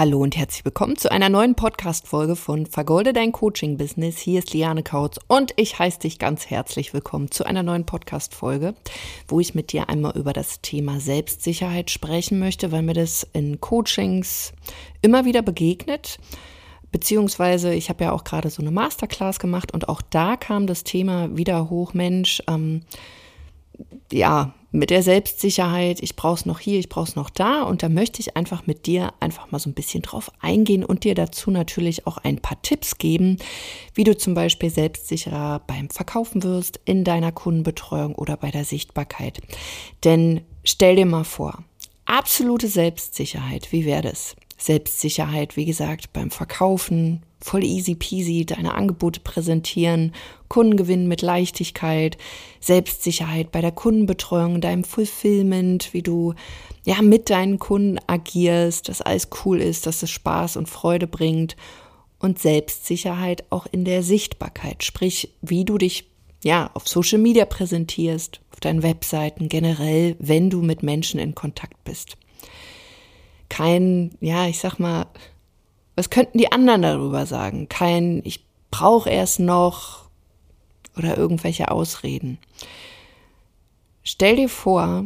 Hallo und herzlich willkommen zu einer neuen Podcast-Folge von Vergolde dein Coaching-Business. Hier ist Liane Kautz und ich heiße dich ganz herzlich willkommen zu einer neuen Podcast-Folge, wo ich mit dir einmal über das Thema Selbstsicherheit sprechen möchte, weil mir das in Coachings immer wieder begegnet. Beziehungsweise, ich habe ja auch gerade so eine Masterclass gemacht und auch da kam das Thema wieder hoch, Mensch, ähm, ja, mit der Selbstsicherheit, ich brauche es noch hier, ich brauche es noch da und da möchte ich einfach mit dir einfach mal so ein bisschen drauf eingehen und dir dazu natürlich auch ein paar Tipps geben, wie du zum Beispiel selbstsicherer beim Verkaufen wirst, in deiner Kundenbetreuung oder bei der Sichtbarkeit. Denn stell dir mal vor, absolute Selbstsicherheit, wie wäre das? Selbstsicherheit, wie gesagt, beim Verkaufen, voll easy peasy deine Angebote präsentieren, Kunden gewinnen mit Leichtigkeit, Selbstsicherheit bei der Kundenbetreuung, deinem Fulfillment, wie du ja mit deinen Kunden agierst, dass alles cool ist, dass es Spaß und Freude bringt und Selbstsicherheit auch in der Sichtbarkeit, sprich, wie du dich ja auf Social Media präsentierst, auf deinen Webseiten generell, wenn du mit Menschen in Kontakt bist. Kein, ja, ich sag mal, was könnten die anderen darüber sagen? Kein, ich brauche erst noch oder irgendwelche Ausreden. Stell dir vor,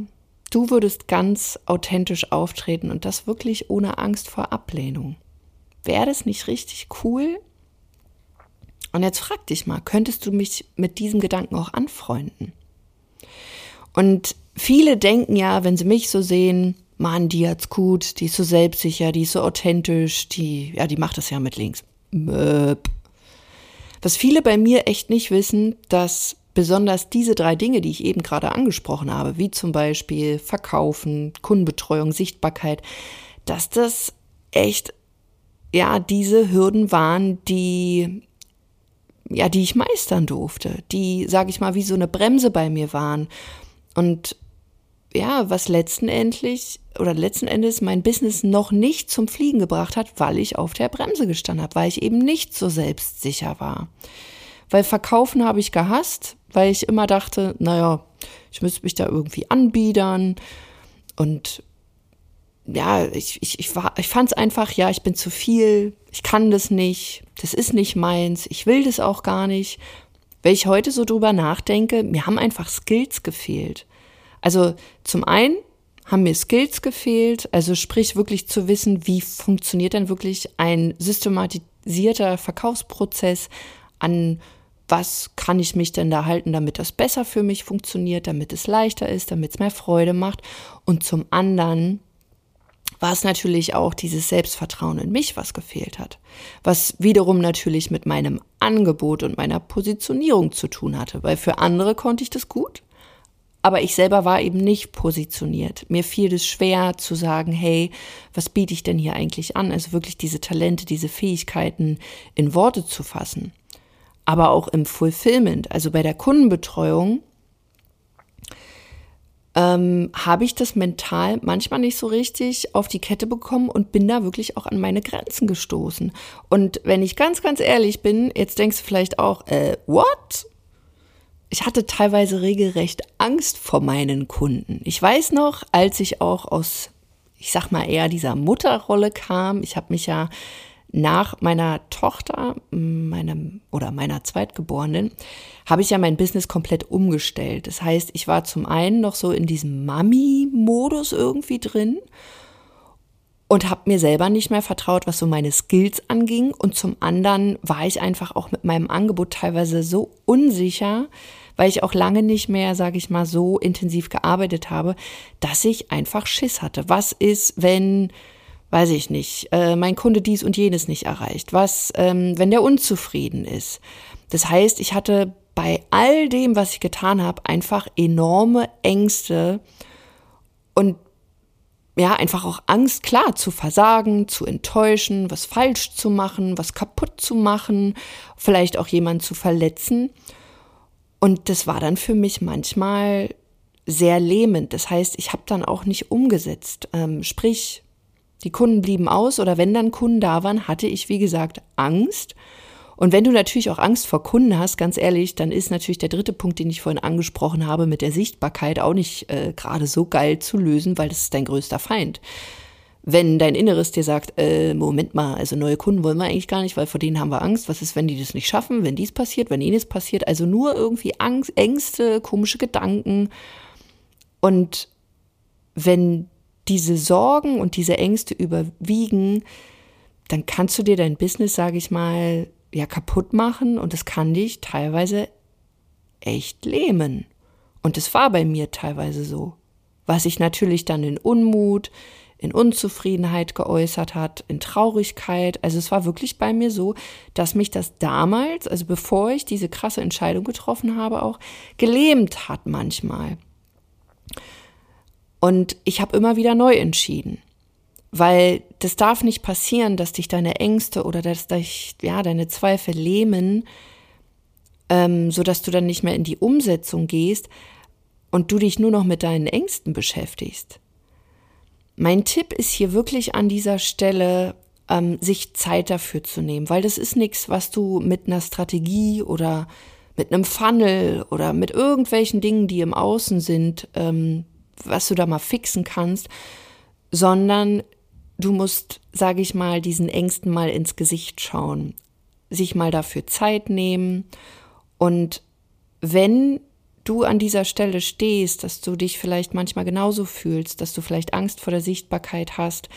du würdest ganz authentisch auftreten und das wirklich ohne Angst vor Ablehnung. Wäre das nicht richtig cool? Und jetzt frag dich mal, könntest du mich mit diesem Gedanken auch anfreunden? Und viele denken ja, wenn sie mich so sehen, Mann, die hat's gut, die ist so selbstsicher, die ist so authentisch, die, ja, die macht das ja mit links. Möp. Was viele bei mir echt nicht wissen, dass besonders diese drei Dinge, die ich eben gerade angesprochen habe, wie zum Beispiel Verkaufen, Kundenbetreuung, Sichtbarkeit, dass das echt, ja, diese Hürden waren, die, ja, die ich meistern durfte, die, sage ich mal, wie so eine Bremse bei mir waren. Und ja, was letzten endlich oder letzten Endes mein Business noch nicht zum Fliegen gebracht hat, weil ich auf der Bremse gestanden habe, weil ich eben nicht so selbstsicher war. Weil verkaufen habe ich gehasst, weil ich immer dachte, naja, ich müsste mich da irgendwie anbiedern und ja, ich, ich, ich, ich fand es einfach, ja, ich bin zu viel, ich kann das nicht, das ist nicht meins, ich will das auch gar nicht. Wenn ich heute so drüber nachdenke, mir haben einfach Skills gefehlt. Also zum einen haben mir Skills gefehlt, also sprich wirklich zu wissen, wie funktioniert denn wirklich ein systematisierter Verkaufsprozess, an was kann ich mich denn da halten, damit das besser für mich funktioniert, damit es leichter ist, damit es mehr Freude macht. Und zum anderen war es natürlich auch dieses Selbstvertrauen in mich, was gefehlt hat. Was wiederum natürlich mit meinem Angebot und meiner Positionierung zu tun hatte, weil für andere konnte ich das gut aber ich selber war eben nicht positioniert. Mir fiel es schwer zu sagen, hey, was biete ich denn hier eigentlich an? Also wirklich diese Talente, diese Fähigkeiten in Worte zu fassen. Aber auch im Fulfillment, also bei der Kundenbetreuung, ähm, habe ich das mental manchmal nicht so richtig auf die Kette bekommen und bin da wirklich auch an meine Grenzen gestoßen. Und wenn ich ganz, ganz ehrlich bin, jetzt denkst du vielleicht auch, äh, what? Ich hatte teilweise regelrecht Angst vor meinen Kunden. Ich weiß noch, als ich auch aus, ich sag mal eher dieser Mutterrolle kam, ich habe mich ja nach meiner Tochter, meinem oder meiner Zweitgeborenen, habe ich ja mein Business komplett umgestellt. Das heißt, ich war zum einen noch so in diesem Mami-Modus irgendwie drin und habe mir selber nicht mehr vertraut, was so meine Skills anging. Und zum anderen war ich einfach auch mit meinem Angebot teilweise so unsicher, weil ich auch lange nicht mehr, sage ich mal, so intensiv gearbeitet habe, dass ich einfach Schiss hatte. Was ist, wenn, weiß ich nicht, äh, mein Kunde dies und jenes nicht erreicht? Was, ähm, wenn der unzufrieden ist? Das heißt, ich hatte bei all dem, was ich getan habe, einfach enorme Ängste und ja, einfach auch Angst, klar, zu versagen, zu enttäuschen, was falsch zu machen, was kaputt zu machen, vielleicht auch jemanden zu verletzen. Und das war dann für mich manchmal sehr lähmend. Das heißt, ich habe dann auch nicht umgesetzt. Ähm, sprich, die Kunden blieben aus oder wenn dann Kunden da waren, hatte ich, wie gesagt, Angst. Und wenn du natürlich auch Angst vor Kunden hast, ganz ehrlich, dann ist natürlich der dritte Punkt, den ich vorhin angesprochen habe, mit der Sichtbarkeit auch nicht äh, gerade so geil zu lösen, weil das ist dein größter Feind. Wenn dein Inneres dir sagt, äh, Moment mal, also neue Kunden wollen wir eigentlich gar nicht, weil vor denen haben wir Angst. Was ist, wenn die das nicht schaffen, wenn dies passiert, wenn jenes passiert? Also nur irgendwie Angst, Ängste, komische Gedanken. Und wenn diese Sorgen und diese Ängste überwiegen, dann kannst du dir dein Business, sage ich mal, ja kaputt machen und es kann dich teilweise echt lähmen. Und es war bei mir teilweise so. Was sich natürlich dann in Unmut, in Unzufriedenheit geäußert hat, in Traurigkeit. Also es war wirklich bei mir so, dass mich das damals, also bevor ich diese krasse Entscheidung getroffen habe, auch gelähmt hat manchmal. Und ich habe immer wieder neu entschieden. Weil das darf nicht passieren, dass dich deine Ängste oder dass dich, ja, deine Zweifel lähmen, ähm, sodass du dann nicht mehr in die Umsetzung gehst und du dich nur noch mit deinen Ängsten beschäftigst. Mein Tipp ist hier wirklich an dieser Stelle, ähm, sich Zeit dafür zu nehmen, weil das ist nichts, was du mit einer Strategie oder mit einem Funnel oder mit irgendwelchen Dingen, die im Außen sind, ähm, was du da mal fixen kannst, sondern du musst, sage ich mal, diesen Ängsten mal ins Gesicht schauen, sich mal dafür Zeit nehmen und wenn du an dieser Stelle stehst, dass du dich vielleicht manchmal genauso fühlst, dass du vielleicht Angst vor der Sichtbarkeit hast,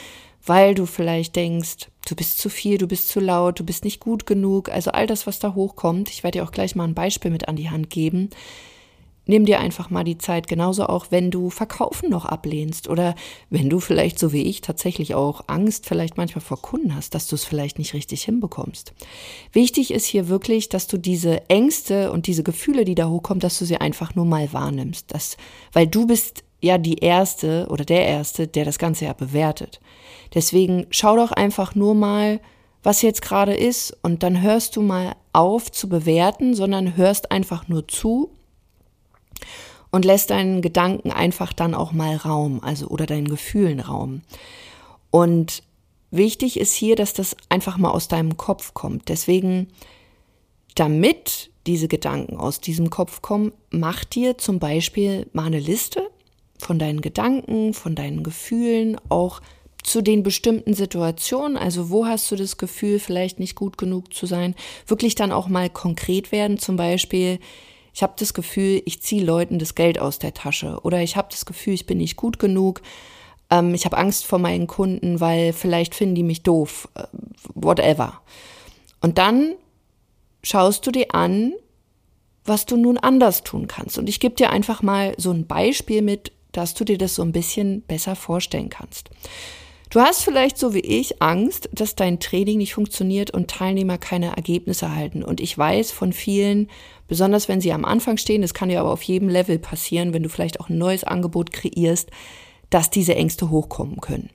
weil du vielleicht denkst, du bist zu viel, du bist zu laut, du bist nicht gut genug, also all das, was da hochkommt. Ich werde dir auch gleich mal ein Beispiel mit an die Hand geben nimm dir einfach mal die Zeit, genauso auch wenn du Verkaufen noch ablehnst oder wenn du vielleicht so wie ich tatsächlich auch Angst vielleicht manchmal vor Kunden hast, dass du es vielleicht nicht richtig hinbekommst. Wichtig ist hier wirklich, dass du diese Ängste und diese Gefühle, die da hochkommen, dass du sie einfach nur mal wahrnimmst, das, weil du bist ja die Erste oder der Erste, der das Ganze ja bewertet. Deswegen schau doch einfach nur mal, was jetzt gerade ist und dann hörst du mal auf zu bewerten, sondern hörst einfach nur zu und lässt deinen Gedanken einfach dann auch mal Raum, also oder deinen Gefühlen Raum. Und wichtig ist hier, dass das einfach mal aus deinem Kopf kommt. Deswegen, damit diese Gedanken aus diesem Kopf kommen, mach dir zum Beispiel mal eine Liste von deinen Gedanken, von deinen Gefühlen, auch zu den bestimmten Situationen, also wo hast du das Gefühl, vielleicht nicht gut genug zu sein, wirklich dann auch mal konkret werden, zum Beispiel, ich habe das Gefühl, ich ziehe Leuten das Geld aus der Tasche oder ich habe das Gefühl, ich bin nicht gut genug. Ähm, ich habe Angst vor meinen Kunden, weil vielleicht finden die mich doof, äh, whatever. Und dann schaust du dir an, was du nun anders tun kannst. Und ich gebe dir einfach mal so ein Beispiel mit, dass du dir das so ein bisschen besser vorstellen kannst. Du hast vielleicht so wie ich Angst, dass dein Training nicht funktioniert und Teilnehmer keine Ergebnisse erhalten. Und ich weiß von vielen, besonders wenn sie am Anfang stehen, das kann ja aber auf jedem Level passieren, wenn du vielleicht auch ein neues Angebot kreierst, dass diese Ängste hochkommen können.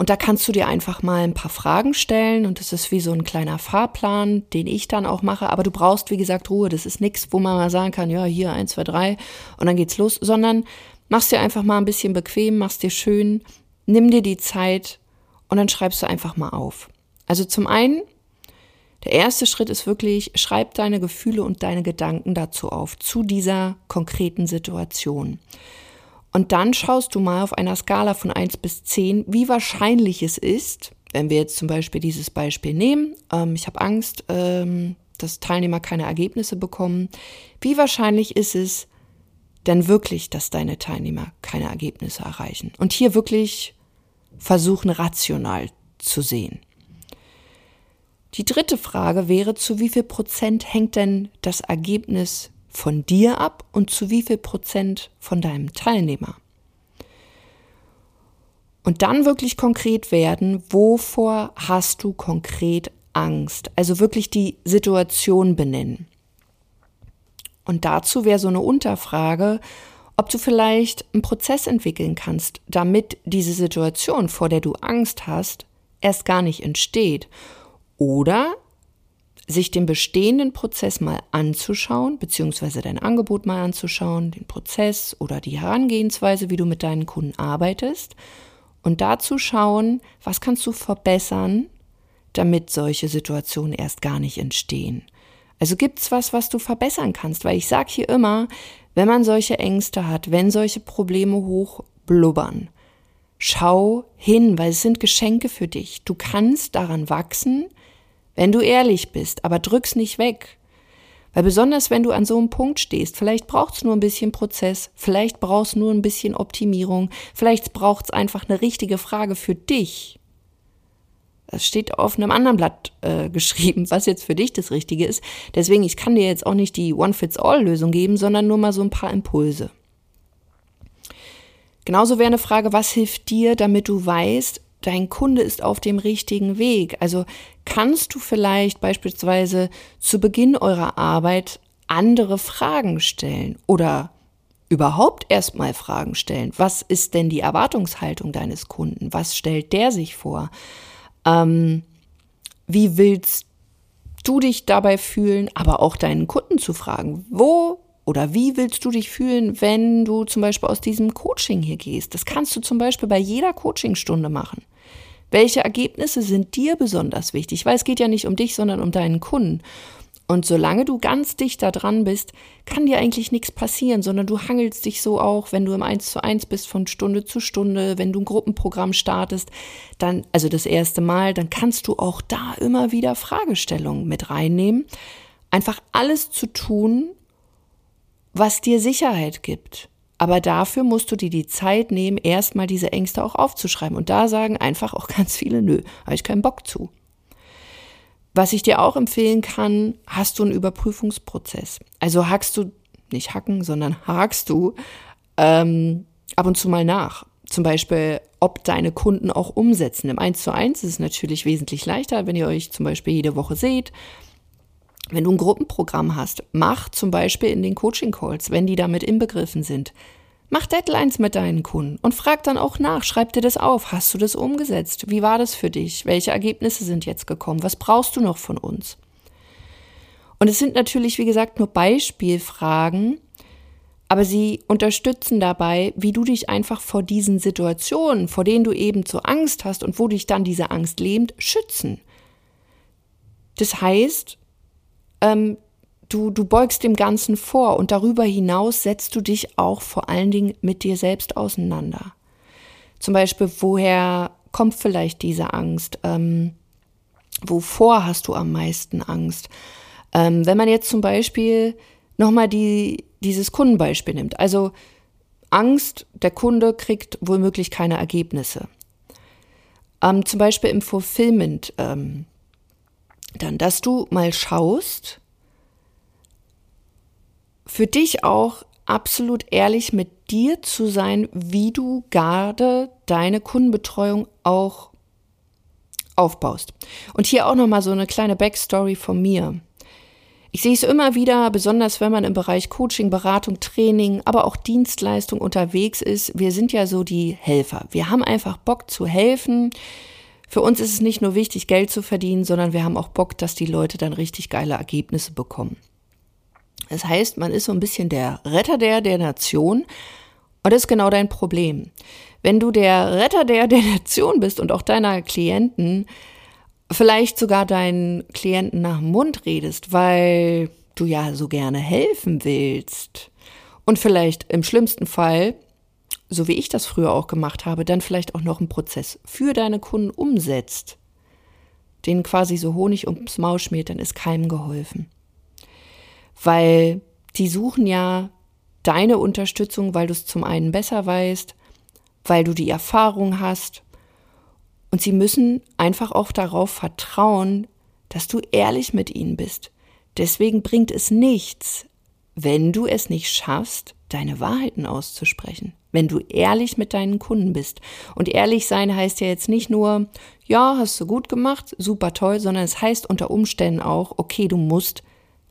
Und da kannst du dir einfach mal ein paar Fragen stellen und das ist wie so ein kleiner Fahrplan, den ich dann auch mache. Aber du brauchst, wie gesagt, Ruhe. Das ist nichts, wo man mal sagen kann, ja, hier eins, zwei, drei und dann geht's los, sondern machst dir einfach mal ein bisschen bequem, machst dir schön, nimm dir die Zeit und dann schreibst du einfach mal auf. Also zum einen der erste Schritt ist wirklich, schreib deine Gefühle und deine Gedanken dazu auf, zu dieser konkreten Situation. Und dann schaust du mal auf einer Skala von 1 bis 10, wie wahrscheinlich es ist, wenn wir jetzt zum Beispiel dieses Beispiel nehmen, ähm, ich habe Angst, ähm, dass Teilnehmer keine Ergebnisse bekommen, wie wahrscheinlich ist es denn wirklich, dass deine Teilnehmer keine Ergebnisse erreichen? Und hier wirklich versuchen, rational zu sehen. Die dritte Frage wäre, zu wie viel Prozent hängt denn das Ergebnis von dir ab und zu wie viel Prozent von deinem Teilnehmer? Und dann wirklich konkret werden, wovor hast du konkret Angst? Also wirklich die Situation benennen. Und dazu wäre so eine Unterfrage, ob du vielleicht einen Prozess entwickeln kannst, damit diese Situation, vor der du Angst hast, erst gar nicht entsteht oder sich den bestehenden Prozess mal anzuschauen, beziehungsweise dein Angebot mal anzuschauen, den Prozess oder die Herangehensweise, wie du mit deinen Kunden arbeitest und dazu schauen, was kannst du verbessern, damit solche Situationen erst gar nicht entstehen. Also gibt's was, was du verbessern kannst, weil ich sage hier immer, wenn man solche Ängste hat, wenn solche Probleme hochblubbern, Schau hin, weil es sind Geschenke für dich. Du kannst daran wachsen, wenn du ehrlich bist, aber drück's nicht weg. Weil besonders wenn du an so einem Punkt stehst, vielleicht braucht's nur ein bisschen Prozess, vielleicht brauchst nur ein bisschen Optimierung, vielleicht braucht's einfach eine richtige Frage für dich. Das steht auf einem anderen Blatt äh, geschrieben, was jetzt für dich das Richtige ist. Deswegen, ich kann dir jetzt auch nicht die One-Fits-All-Lösung geben, sondern nur mal so ein paar Impulse. Genauso wäre eine Frage, was hilft dir, damit du weißt, dein Kunde ist auf dem richtigen Weg. Also kannst du vielleicht beispielsweise zu Beginn eurer Arbeit andere Fragen stellen oder überhaupt erstmal Fragen stellen. Was ist denn die Erwartungshaltung deines Kunden? Was stellt der sich vor? Ähm, wie willst du dich dabei fühlen, aber auch deinen Kunden zu fragen, wo oder wie willst du dich fühlen, wenn du zum Beispiel aus diesem Coaching hier gehst? Das kannst du zum Beispiel bei jeder Coachingstunde machen. Welche Ergebnisse sind dir besonders wichtig? Weil es geht ja nicht um dich, sondern um deinen Kunden. Und solange du ganz dicht da dran bist, kann dir eigentlich nichts passieren, sondern du hangelst dich so auch, wenn du im Eins zu eins bist von Stunde zu Stunde, wenn du ein Gruppenprogramm startest, dann, also das erste Mal, dann kannst du auch da immer wieder Fragestellungen mit reinnehmen. Einfach alles zu tun, was dir Sicherheit gibt. Aber dafür musst du dir die Zeit nehmen, erstmal diese Ängste auch aufzuschreiben. Und da sagen einfach auch ganz viele, nö, habe ich keinen Bock zu. Was ich dir auch empfehlen kann, hast du einen Überprüfungsprozess. Also hackst du, nicht hacken, sondern hakst du ähm, ab und zu mal nach. Zum Beispiel, ob deine Kunden auch umsetzen. Im 1 zu 1 ist es natürlich wesentlich leichter, wenn ihr euch zum Beispiel jede Woche seht wenn du ein Gruppenprogramm hast, mach zum Beispiel in den Coaching Calls, wenn die damit inbegriffen sind, mach Deadlines mit deinen Kunden und frag dann auch nach, schreib dir das auf, hast du das umgesetzt? Wie war das für dich? Welche Ergebnisse sind jetzt gekommen? Was brauchst du noch von uns? Und es sind natürlich, wie gesagt, nur Beispielfragen, aber sie unterstützen dabei, wie du dich einfach vor diesen Situationen, vor denen du eben so Angst hast und wo dich dann diese Angst lähmt, schützen. Das heißt, ähm, du, du beugst dem Ganzen vor und darüber hinaus setzt du dich auch vor allen Dingen mit dir selbst auseinander. Zum Beispiel, woher kommt vielleicht diese Angst? Ähm, wovor hast du am meisten Angst? Ähm, wenn man jetzt zum Beispiel nochmal die, dieses Kundenbeispiel nimmt, also Angst, der Kunde kriegt womöglich keine Ergebnisse. Ähm, zum Beispiel im Fulfillment, ähm, dann, dass du mal schaust, für dich auch absolut ehrlich mit dir zu sein, wie du gerade deine Kundenbetreuung auch aufbaust. Und hier auch nochmal so eine kleine Backstory von mir. Ich sehe es immer wieder, besonders wenn man im Bereich Coaching, Beratung, Training, aber auch Dienstleistung unterwegs ist. Wir sind ja so die Helfer. Wir haben einfach Bock zu helfen. Für uns ist es nicht nur wichtig, Geld zu verdienen, sondern wir haben auch Bock, dass die Leute dann richtig geile Ergebnisse bekommen. Das heißt, man ist so ein bisschen der Retter der, der Nation. Und das ist genau dein Problem. Wenn du der Retter der, der Nation bist und auch deiner Klienten, vielleicht sogar deinen Klienten nach dem Mund redest, weil du ja so gerne helfen willst und vielleicht im schlimmsten Fall so wie ich das früher auch gemacht habe, dann vielleicht auch noch einen Prozess für deine Kunden umsetzt, den quasi so Honig ums Maul schmiert, dann ist keinem geholfen. Weil die suchen ja deine Unterstützung, weil du es zum einen besser weißt, weil du die Erfahrung hast. Und sie müssen einfach auch darauf vertrauen, dass du ehrlich mit ihnen bist. Deswegen bringt es nichts, wenn du es nicht schaffst, deine Wahrheiten auszusprechen wenn du ehrlich mit deinen Kunden bist. Und ehrlich sein heißt ja jetzt nicht nur, ja, hast du gut gemacht, super toll, sondern es heißt unter Umständen auch, okay, du musst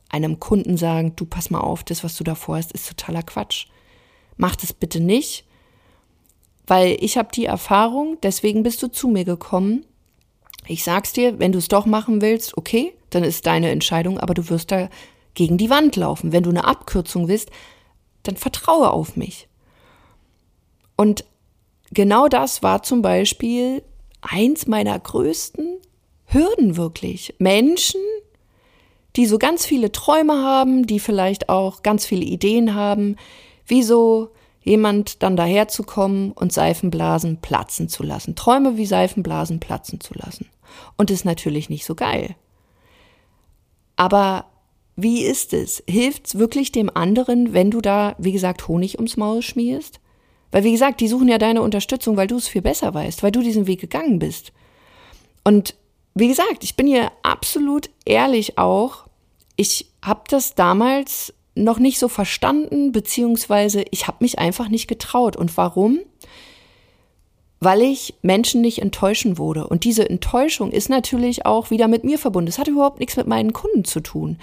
einem Kunden sagen, du pass mal auf, das, was du da vorhast, ist totaler Quatsch. Mach das bitte nicht, weil ich habe die Erfahrung, deswegen bist du zu mir gekommen. Ich sag's dir, wenn du es doch machen willst, okay, dann ist deine Entscheidung, aber du wirst da gegen die Wand laufen. Wenn du eine Abkürzung willst, dann vertraue auf mich. Und genau das war zum Beispiel eins meiner größten Hürden wirklich. Menschen, die so ganz viele Träume haben, die vielleicht auch ganz viele Ideen haben, wie so jemand dann daherzukommen und Seifenblasen platzen zu lassen. Träume wie Seifenblasen platzen zu lassen. Und ist natürlich nicht so geil. Aber wie ist es? Hilft es wirklich dem anderen, wenn du da, wie gesagt, Honig ums Maul schmierst? Weil, wie gesagt, die suchen ja deine Unterstützung, weil du es viel besser weißt, weil du diesen Weg gegangen bist. Und wie gesagt, ich bin hier absolut ehrlich auch. Ich habe das damals noch nicht so verstanden, beziehungsweise ich habe mich einfach nicht getraut. Und warum? Weil ich Menschen nicht enttäuschen wurde. Und diese Enttäuschung ist natürlich auch wieder mit mir verbunden. Das hat überhaupt nichts mit meinen Kunden zu tun.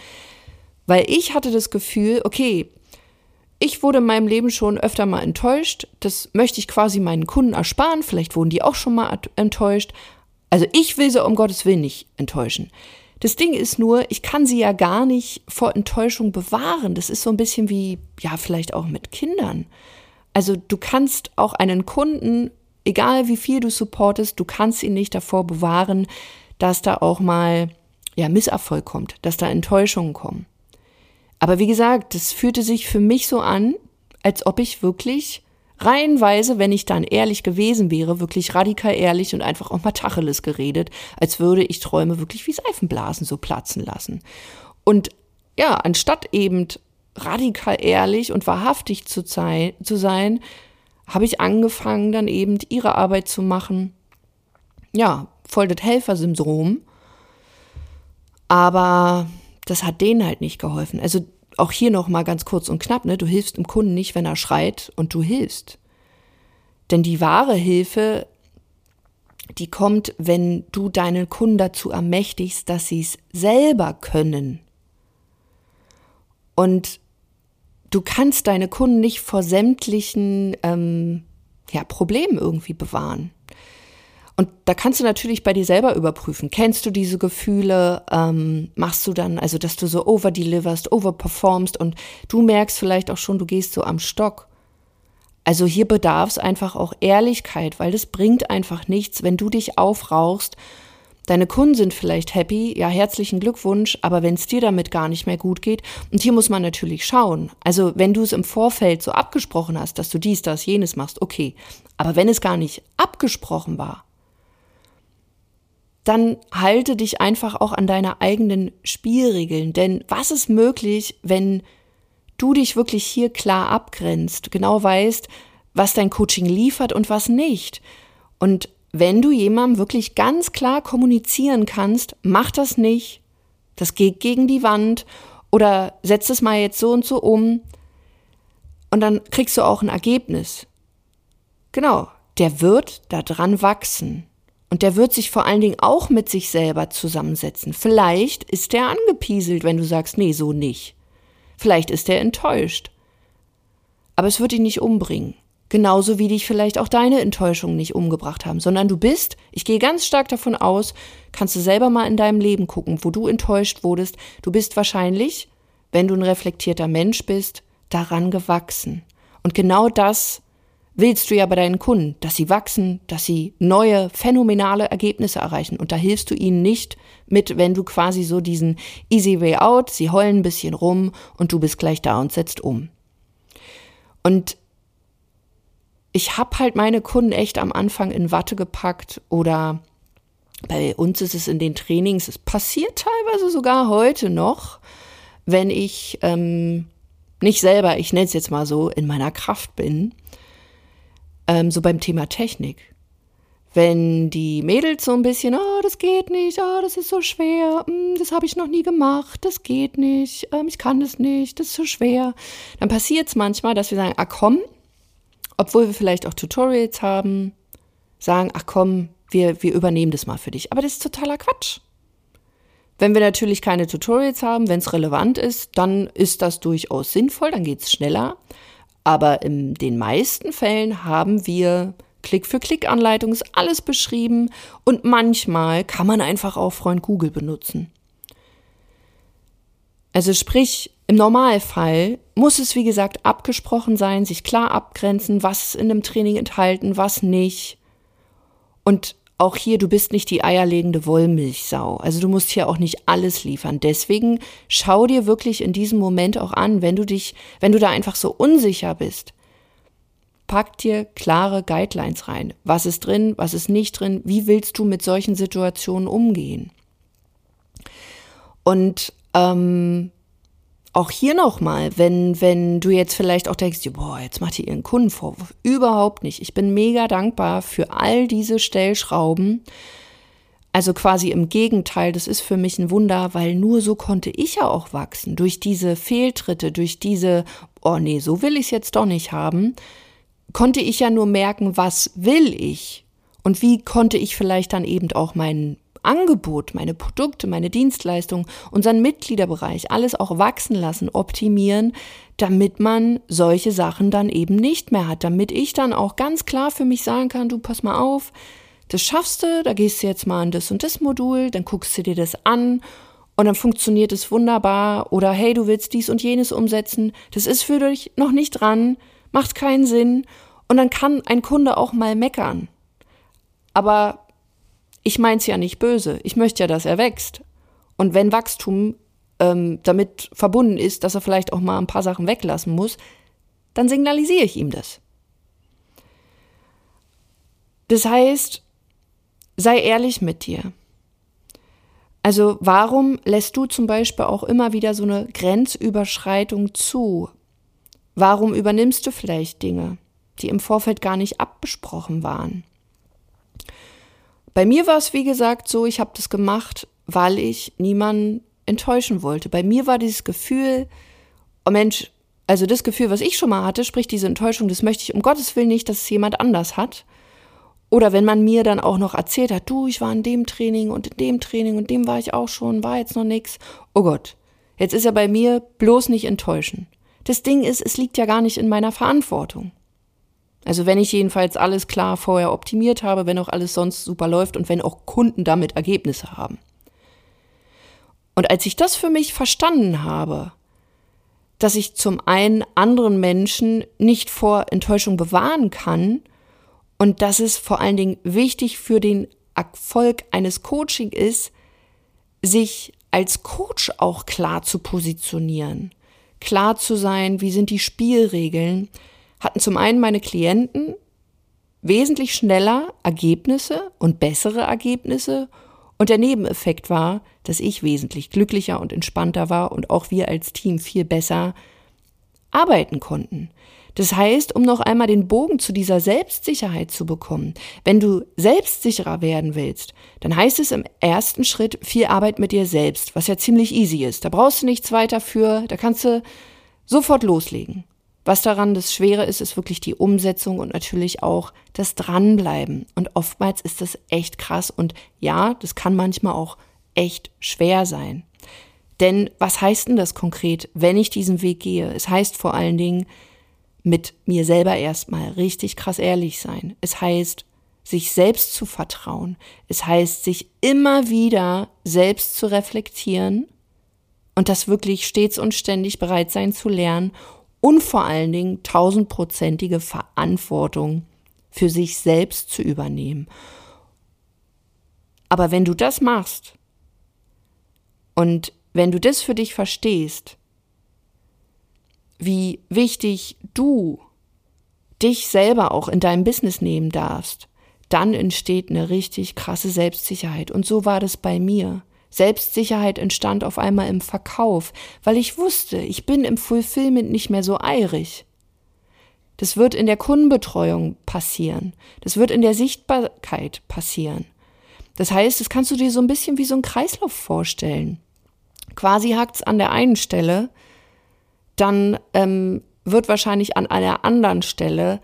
Weil ich hatte das Gefühl, okay, ich wurde in meinem Leben schon öfter mal enttäuscht. Das möchte ich quasi meinen Kunden ersparen. Vielleicht wurden die auch schon mal enttäuscht. Also ich will sie um Gottes Willen nicht enttäuschen. Das Ding ist nur, ich kann sie ja gar nicht vor Enttäuschung bewahren. Das ist so ein bisschen wie, ja, vielleicht auch mit Kindern. Also du kannst auch einen Kunden, egal wie viel du supportest, du kannst ihn nicht davor bewahren, dass da auch mal, ja, Misserfolg kommt, dass da Enttäuschungen kommen. Aber wie gesagt, das fühlte sich für mich so an, als ob ich wirklich reihenweise, wenn ich dann ehrlich gewesen wäre, wirklich radikal ehrlich und einfach auch mal Tacheles geredet, als würde ich Träume wirklich wie Seifenblasen so platzen lassen. Und ja, anstatt eben radikal ehrlich und wahrhaftig zu, sein, zu sein, habe ich angefangen, dann eben ihre Arbeit zu machen. Ja, das Helfersyndrom. Aber das hat denen halt nicht geholfen. Also auch hier noch mal ganz kurz und knapp, ne? Du hilfst dem Kunden nicht, wenn er schreit und du hilfst. Denn die wahre Hilfe, die kommt, wenn du deinen Kunden dazu ermächtigst, dass sie es selber können. Und du kannst deine Kunden nicht vor sämtlichen ähm, ja, Problemen irgendwie bewahren. Und da kannst du natürlich bei dir selber überprüfen. Kennst du diese Gefühle? Ähm, machst du dann, also dass du so overdeliverst, overperformst und du merkst vielleicht auch schon, du gehst so am Stock. Also hier bedarf es einfach auch Ehrlichkeit, weil das bringt einfach nichts, wenn du dich aufrauchst. Deine Kunden sind vielleicht happy, ja, herzlichen Glückwunsch, aber wenn es dir damit gar nicht mehr gut geht, und hier muss man natürlich schauen. Also, wenn du es im Vorfeld so abgesprochen hast, dass du dies, das, jenes machst, okay. Aber wenn es gar nicht abgesprochen war, dann halte dich einfach auch an deine eigenen Spielregeln. Denn was ist möglich, wenn du dich wirklich hier klar abgrenzt, genau weißt, was dein Coaching liefert und was nicht. Und wenn du jemandem wirklich ganz klar kommunizieren kannst, mach das nicht, das geht gegen die Wand oder setz es mal jetzt so und so um und dann kriegst du auch ein Ergebnis. Genau, der wird da dran wachsen. Und der wird sich vor allen Dingen auch mit sich selber zusammensetzen. Vielleicht ist der angepieselt, wenn du sagst, nee, so nicht. Vielleicht ist er enttäuscht. Aber es wird ihn nicht umbringen. Genauso wie dich vielleicht auch deine Enttäuschungen nicht umgebracht haben, sondern du bist, ich gehe ganz stark davon aus, kannst du selber mal in deinem Leben gucken, wo du enttäuscht wurdest. Du bist wahrscheinlich, wenn du ein reflektierter Mensch bist, daran gewachsen. Und genau das willst du ja bei deinen Kunden, dass sie wachsen, dass sie neue, phänomenale Ergebnisse erreichen. Und da hilfst du ihnen nicht mit, wenn du quasi so diesen easy way out, sie heulen ein bisschen rum und du bist gleich da und setzt um. Und ich habe halt meine Kunden echt am Anfang in Watte gepackt oder bei uns ist es in den Trainings, es passiert teilweise sogar heute noch, wenn ich ähm, nicht selber, ich nenne es jetzt mal so, in meiner Kraft bin ähm, so beim Thema Technik. Wenn die Mädels so ein bisschen, oh, das geht nicht, oh, das ist so schwer, mm, das habe ich noch nie gemacht, das geht nicht, ähm, ich kann das nicht, das ist so schwer, dann passiert es manchmal, dass wir sagen, ah komm, obwohl wir vielleicht auch Tutorials haben, sagen, ach komm, wir, wir übernehmen das mal für dich. Aber das ist totaler Quatsch. Wenn wir natürlich keine Tutorials haben, wenn es relevant ist, dann ist das durchaus sinnvoll, dann geht es schneller. Aber in den meisten Fällen haben wir Klick-für-Klick-Anleitungen, ist alles beschrieben und manchmal kann man einfach auch Freund Google benutzen. Also sprich, im Normalfall muss es, wie gesagt, abgesprochen sein, sich klar abgrenzen, was in dem Training enthalten, was nicht. Und auch hier, du bist nicht die eierlegende Wollmilchsau. Also du musst hier auch nicht alles liefern. Deswegen schau dir wirklich in diesem Moment auch an, wenn du dich, wenn du da einfach so unsicher bist, pack dir klare Guidelines rein. Was ist drin, was ist nicht drin, wie willst du mit solchen Situationen umgehen? Und ähm, auch hier nochmal, wenn, wenn du jetzt vielleicht auch denkst, boah, jetzt macht ihr ihren Kundenvorwurf. Überhaupt nicht. Ich bin mega dankbar für all diese Stellschrauben. Also quasi im Gegenteil, das ist für mich ein Wunder, weil nur so konnte ich ja auch wachsen. Durch diese Fehltritte, durch diese, oh nee, so will ich es jetzt doch nicht haben, konnte ich ja nur merken, was will ich und wie konnte ich vielleicht dann eben auch meinen Angebot, meine Produkte, meine Dienstleistungen, unseren Mitgliederbereich, alles auch wachsen lassen, optimieren, damit man solche Sachen dann eben nicht mehr hat, damit ich dann auch ganz klar für mich sagen kann, du pass mal auf, das schaffst du, da gehst du jetzt mal in das und das Modul, dann guckst du dir das an und dann funktioniert es wunderbar. Oder hey, du willst dies und jenes umsetzen, das ist für dich noch nicht dran, macht keinen Sinn. Und dann kann ein Kunde auch mal meckern. Aber ich meine es ja nicht böse. Ich möchte ja, dass er wächst. Und wenn Wachstum ähm, damit verbunden ist, dass er vielleicht auch mal ein paar Sachen weglassen muss, dann signalisiere ich ihm das. Das heißt, sei ehrlich mit dir. Also warum lässt du zum Beispiel auch immer wieder so eine Grenzüberschreitung zu? Warum übernimmst du vielleicht Dinge, die im Vorfeld gar nicht abgesprochen waren? Bei mir war es, wie gesagt, so, ich habe das gemacht, weil ich niemanden enttäuschen wollte. Bei mir war dieses Gefühl, oh Mensch, also das Gefühl, was ich schon mal hatte, sprich diese Enttäuschung, das möchte ich um Gottes Willen nicht, dass es jemand anders hat. Oder wenn man mir dann auch noch erzählt hat, du, ich war in dem Training und in dem Training und dem war ich auch schon, war jetzt noch nix. Oh Gott, jetzt ist er bei mir bloß nicht enttäuschen. Das Ding ist, es liegt ja gar nicht in meiner Verantwortung. Also wenn ich jedenfalls alles klar vorher optimiert habe, wenn auch alles sonst super läuft und wenn auch Kunden damit Ergebnisse haben. Und als ich das für mich verstanden habe, dass ich zum einen anderen Menschen nicht vor Enttäuschung bewahren kann und dass es vor allen Dingen wichtig für den Erfolg eines Coaching ist, sich als Coach auch klar zu positionieren, klar zu sein, wie sind die Spielregeln, hatten zum einen meine Klienten wesentlich schneller Ergebnisse und bessere Ergebnisse und der Nebeneffekt war, dass ich wesentlich glücklicher und entspannter war und auch wir als Team viel besser arbeiten konnten. Das heißt, um noch einmal den Bogen zu dieser Selbstsicherheit zu bekommen, wenn du selbstsicherer werden willst, dann heißt es im ersten Schritt viel Arbeit mit dir selbst, was ja ziemlich easy ist. Da brauchst du nichts weiter für, da kannst du sofort loslegen. Was daran das Schwere ist, ist wirklich die Umsetzung und natürlich auch das Dranbleiben. Und oftmals ist das echt krass und ja, das kann manchmal auch echt schwer sein. Denn was heißt denn das konkret, wenn ich diesen Weg gehe? Es heißt vor allen Dingen, mit mir selber erstmal richtig krass ehrlich sein. Es heißt, sich selbst zu vertrauen. Es heißt, sich immer wieder selbst zu reflektieren und das wirklich stets und ständig bereit sein zu lernen und vor allen Dingen tausendprozentige Verantwortung für sich selbst zu übernehmen. Aber wenn du das machst und wenn du das für dich verstehst, wie wichtig du dich selber auch in deinem Business nehmen darfst, dann entsteht eine richtig krasse Selbstsicherheit. Und so war das bei mir. Selbstsicherheit entstand auf einmal im Verkauf, weil ich wusste, ich bin im Fulfillment nicht mehr so eirig. Das wird in der Kundenbetreuung passieren. Das wird in der Sichtbarkeit passieren. Das heißt, das kannst du dir so ein bisschen wie so ein Kreislauf vorstellen. Quasi hakt's an der einen Stelle, dann ähm, wird wahrscheinlich an einer anderen Stelle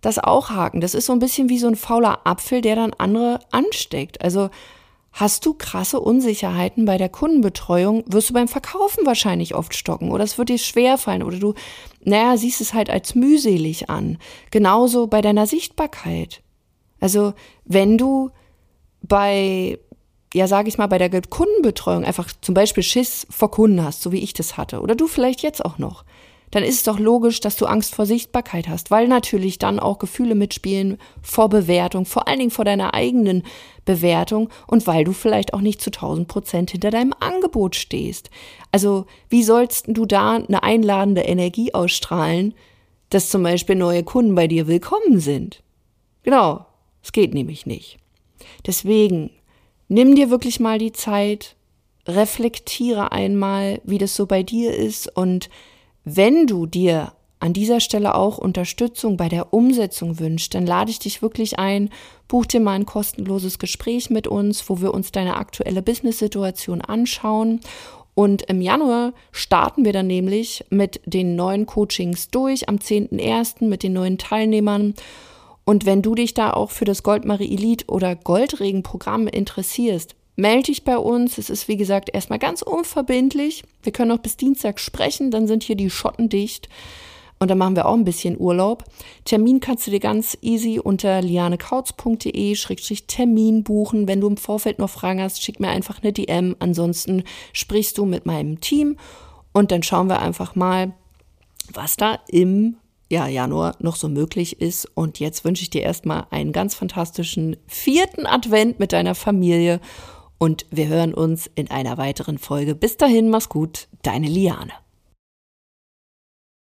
das auch haken. Das ist so ein bisschen wie so ein fauler Apfel, der dann andere ansteckt. Also Hast du krasse Unsicherheiten bei der Kundenbetreuung, wirst du beim Verkaufen wahrscheinlich oft stocken oder es wird dir schwerfallen oder du, naja, siehst es halt als mühselig an. Genauso bei deiner Sichtbarkeit. Also, wenn du bei, ja, sag ich mal, bei der Kundenbetreuung einfach zum Beispiel Schiss vor Kunden hast, so wie ich das hatte, oder du vielleicht jetzt auch noch, dann ist es doch logisch, dass du Angst vor Sichtbarkeit hast, weil natürlich dann auch Gefühle mitspielen vor Bewertung, vor allen Dingen vor deiner eigenen Bewertung und weil du vielleicht auch nicht zu 1000 Prozent hinter deinem Angebot stehst. Also wie sollst du da eine einladende Energie ausstrahlen, dass zum Beispiel neue Kunden bei dir willkommen sind. Genau, es geht nämlich nicht. Deswegen nimm dir wirklich mal die Zeit, reflektiere einmal, wie das so bei dir ist und wenn du dir an dieser Stelle auch Unterstützung bei der Umsetzung wünscht, dann lade ich dich wirklich ein, buch dir mal ein kostenloses Gespräch mit uns, wo wir uns deine aktuelle Business-Situation anschauen. Und im Januar starten wir dann nämlich mit den neuen Coachings durch, am 10.01. mit den neuen Teilnehmern. Und wenn du dich da auch für das Goldmarie Elite oder Goldregen-Programm interessierst, melde dich bei uns. Es ist, wie gesagt, erstmal ganz unverbindlich. Wir können noch bis Dienstag sprechen, dann sind hier die Schotten dicht. Und dann machen wir auch ein bisschen Urlaub. Termin kannst du dir ganz easy unter lianekautz.de-termin buchen. Wenn du im Vorfeld noch Fragen hast, schick mir einfach eine DM. Ansonsten sprichst du mit meinem Team und dann schauen wir einfach mal, was da im ja, Januar noch so möglich ist. Und jetzt wünsche ich dir erstmal einen ganz fantastischen vierten Advent mit deiner Familie und wir hören uns in einer weiteren Folge. Bis dahin, mach's gut, deine Liane.